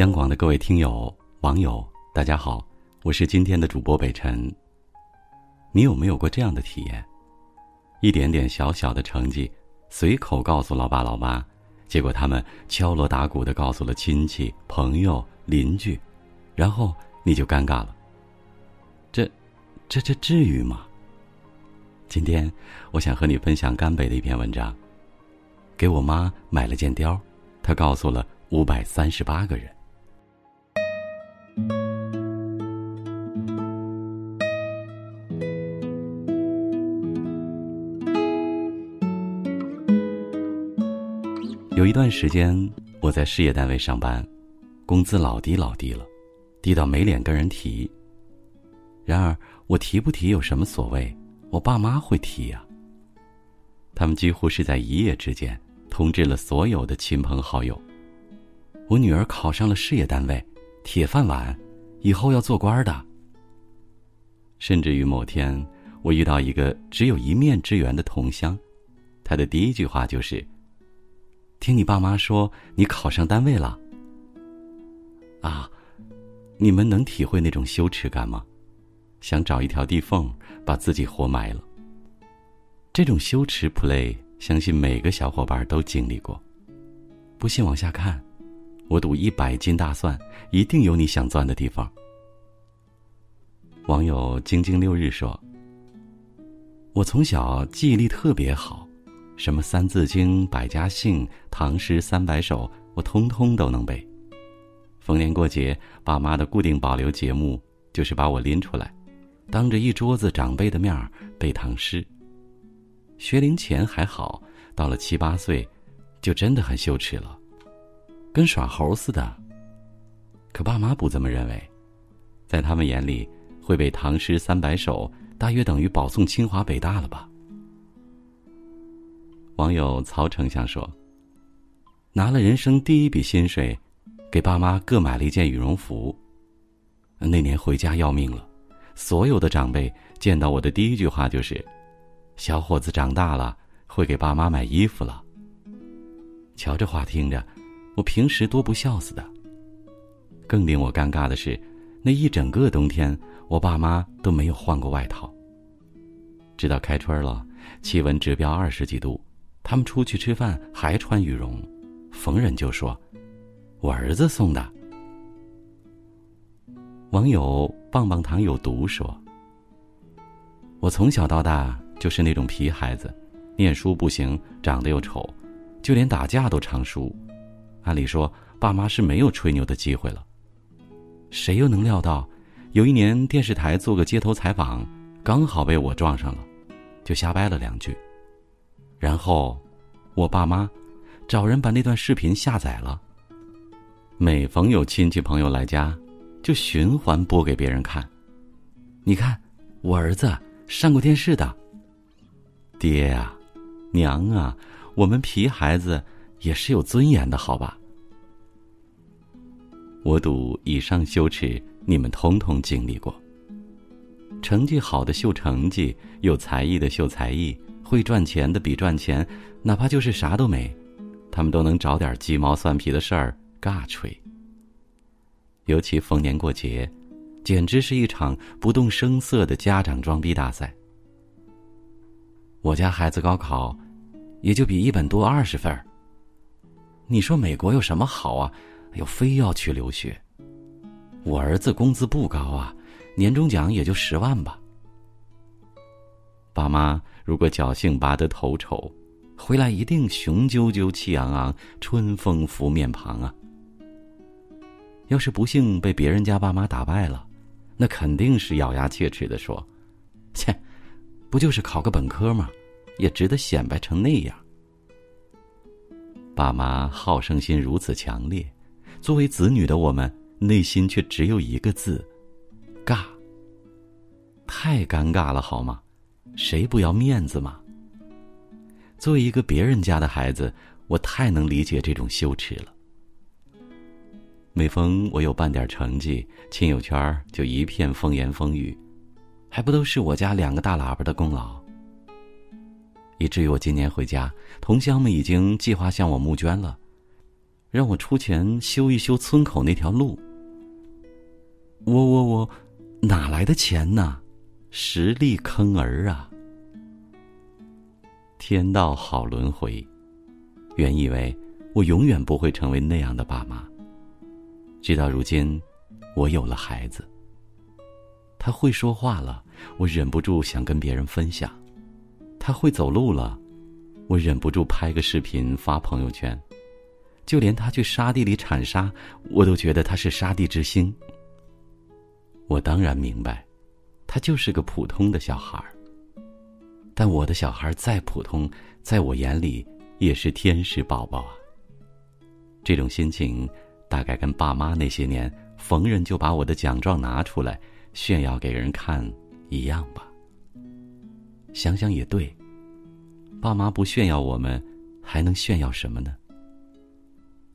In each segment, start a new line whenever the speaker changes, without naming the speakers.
央广的各位听友、网友，大家好，我是今天的主播北辰。你有没有过这样的体验？一点点小小的成绩，随口告诉老爸老妈，结果他们敲锣打鼓的告诉了亲戚、朋友、邻居，然后你就尴尬了。这，这这至于吗？今天我想和你分享甘北的一篇文章。给我妈买了件貂，她告诉了五百三十八个人。有一段时间，我在事业单位上班，工资老低老低了，低到没脸跟人提。然而，我提不提有什么所谓？我爸妈会提呀。他们几乎是在一夜之间通知了所有的亲朋好友：我女儿考上了事业单位，铁饭碗，以后要做官的。甚至于某天，我遇到一个只有一面之缘的同乡，他的第一句话就是。听你爸妈说你考上单位了，啊，你们能体会那种羞耻感吗？想找一条地缝把自己活埋了。这种羞耻 play，相信每个小伙伴都经历过。不信往下看，我赌一百斤大蒜，一定有你想钻的地方。网友晶晶六日说：“我从小记忆力特别好。”什么《三字经》《百家姓》《唐诗三百首》，我通通都能背。逢年过节，爸妈的固定保留节目就是把我拎出来，当着一桌子长辈的面背唐诗。学龄前还好，到了七八岁，就真的很羞耻了，跟耍猴似的。可爸妈不这么认为，在他们眼里，会背唐诗三百首，大约等于保送清华北大了吧。网友曹丞相说：“拿了人生第一笔薪水，给爸妈各买了一件羽绒服。那年回家要命了，所有的长辈见到我的第一句话就是：‘小伙子长大了，会给爸妈买衣服了。’瞧这话听着，我平时多不孝似的。更令我尴尬的是，那一整个冬天，我爸妈都没有换过外套。直到开春了，气温指标二十几度。”他们出去吃饭还穿羽绒，逢人就说：“我儿子送的。”网友棒棒糖有毒说：“我从小到大就是那种皮孩子，念书不行，长得又丑，就连打架都常输。按理说，爸妈是没有吹牛的机会了。谁又能料到，有一年电视台做个街头采访，刚好被我撞上了，就瞎掰了两句。”然后，我爸妈找人把那段视频下载了。每逢有亲戚朋友来家，就循环播给别人看。你看，我儿子上过电视的。爹啊，娘啊，我们皮孩子也是有尊严的，好吧？我赌以上羞耻，你们通通经历过。成绩好的秀成绩，有才艺的秀才艺。会赚钱的比赚钱，哪怕就是啥都没，他们都能找点鸡毛蒜皮的事儿尬吹。尤其逢年过节，简直是一场不动声色的家长装逼大赛。我家孩子高考，也就比一本多二十分你说美国有什么好啊？又非要去留学。我儿子工资不高啊，年终奖也就十万吧。爸妈如果侥幸拔得头筹，回来一定雄赳赳气昂昂，春风拂面庞啊！要是不幸被别人家爸妈打败了，那肯定是咬牙切齿的说：“切，不就是考个本科吗？也值得显摆成那样。”爸妈好胜心如此强烈，作为子女的我们内心却只有一个字：尬。太尴尬了，好吗？谁不要面子嘛？作为一个别人家的孩子，我太能理解这种羞耻了。每逢我有半点成绩，亲友圈就一片风言风语，还不都是我家两个大喇叭的功劳？以至于我今年回家，同乡们已经计划向我募捐了。让我出钱修一修村口那条路。我我我，哪来的钱呢？实力坑儿啊！天道好轮回，原以为我永远不会成为那样的爸妈。直到如今，我有了孩子，他会说话了，我忍不住想跟别人分享；他会走路了，我忍不住拍个视频发朋友圈。就连他去沙地里铲沙，我都觉得他是沙地之星。我当然明白，他就是个普通的小孩儿。但我的小孩再普通，在我眼里也是天使宝宝啊。这种心情，大概跟爸妈那些年逢人就把我的奖状拿出来炫耀给人看一样吧。想想也对，爸妈不炫耀我们，还能炫耀什么呢？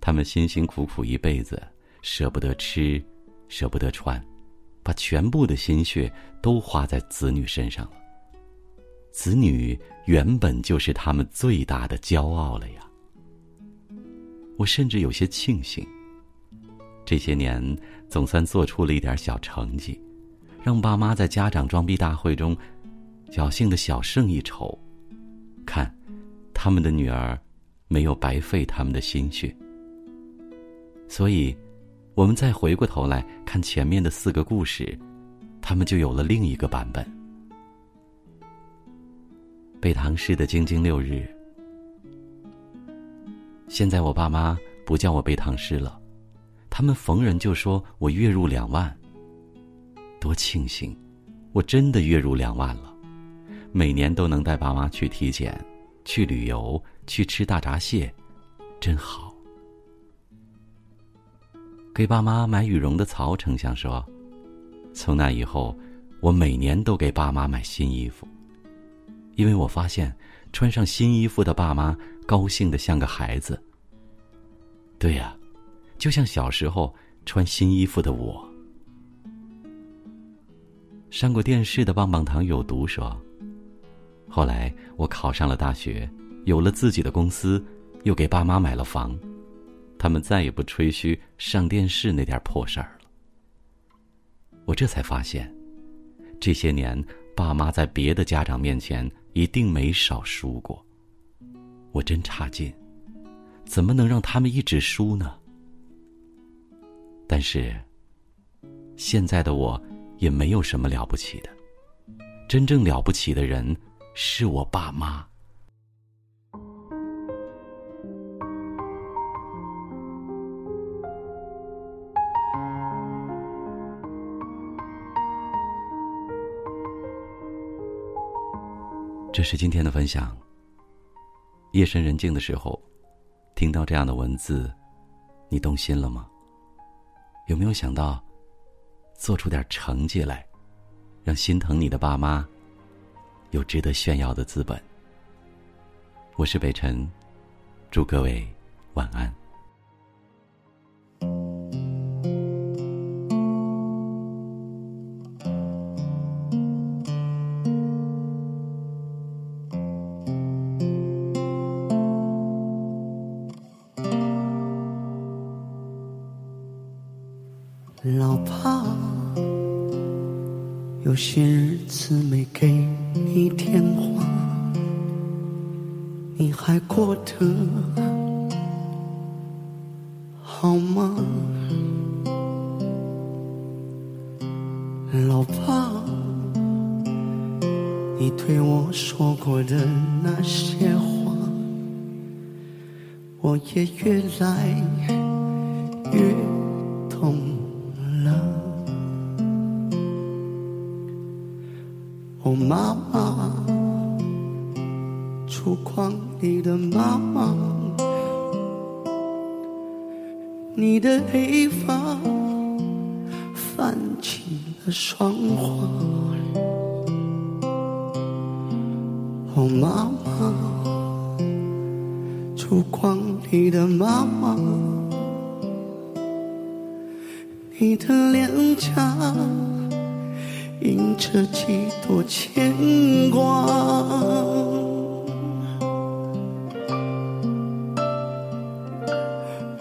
他们辛辛苦苦一辈子，舍不得吃，舍不得穿，把全部的心血都花在子女身上了。子女原本就是他们最大的骄傲了呀。我甚至有些庆幸，这些年总算做出了一点小成绩，让爸妈在家长装逼大会中侥幸的小胜一筹。看，他们的女儿没有白费他们的心血。所以，我们再回过头来看前面的四个故事，他们就有了另一个版本。背唐诗的京津六日，现在我爸妈不叫我背唐诗了，他们逢人就说我月入两万。多庆幸，我真的月入两万了，每年都能带爸妈去体检、去旅游、去吃大闸蟹，真好。给爸妈买羽绒的曹丞相说：“从那以后，我每年都给爸妈买新衣服。”因为我发现，穿上新衣服的爸妈高兴的像个孩子。对呀，就像小时候穿新衣服的我。上过电视的棒棒糖有毒说：“后来我考上了大学，有了自己的公司，又给爸妈买了房，他们再也不吹嘘上电视那点破事儿了。”我这才发现，这些年爸妈在别的家长面前。一定没少输过。我真差劲，怎么能让他们一直输呢？但是，现在的我也没有什么了不起的，真正了不起的人是我爸妈。这是今天的分享。夜深人静的时候，听到这样的文字，你动心了吗？有没有想到，做出点成绩来，让心疼你的爸妈有值得炫耀的资本？我是北辰，祝各位晚安。
些日子没给你电话，你还过得好吗？老爸，你对我说过的那些话，我也越来越哦，妈妈，烛光里的妈妈，你的黑发泛起了霜花。哦，妈妈，烛光里的妈妈，你的脸颊。映着几多牵挂？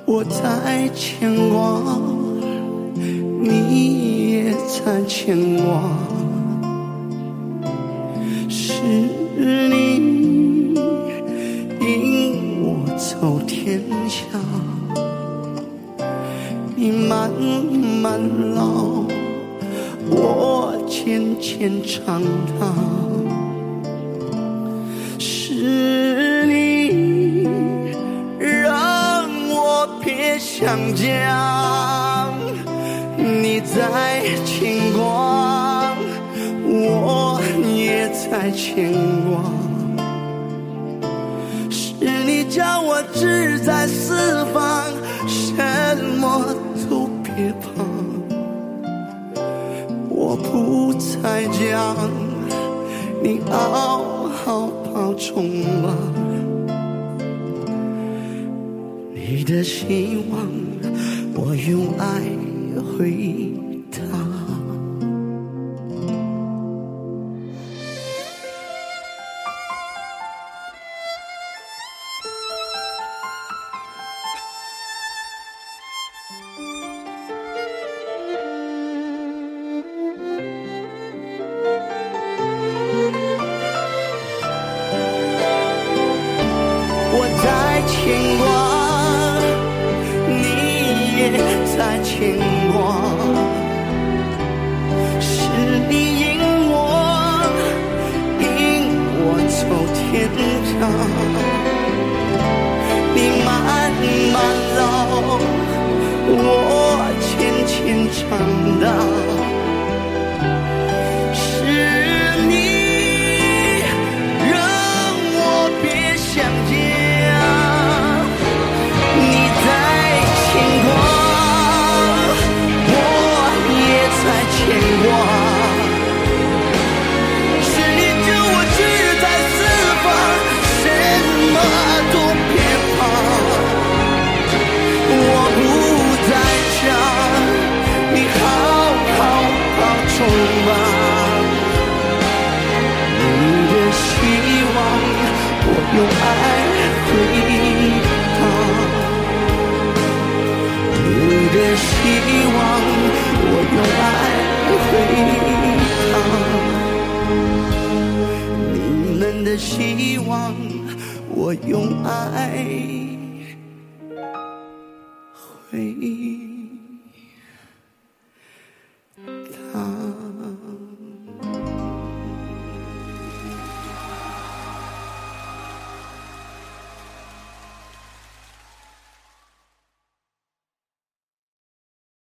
我在牵挂，你也在牵挂，是你引我走天下，你慢慢老，渐渐长大，是你让我别想家，你在牵挂，我也在牵挂，是你叫我志在四方，什么我不再讲，你好好保重吧。你的希望，我用爱回牵挂你也在牵挂。是你引我引我走天涯你慢慢老我渐渐长大。你们的希望我用爱回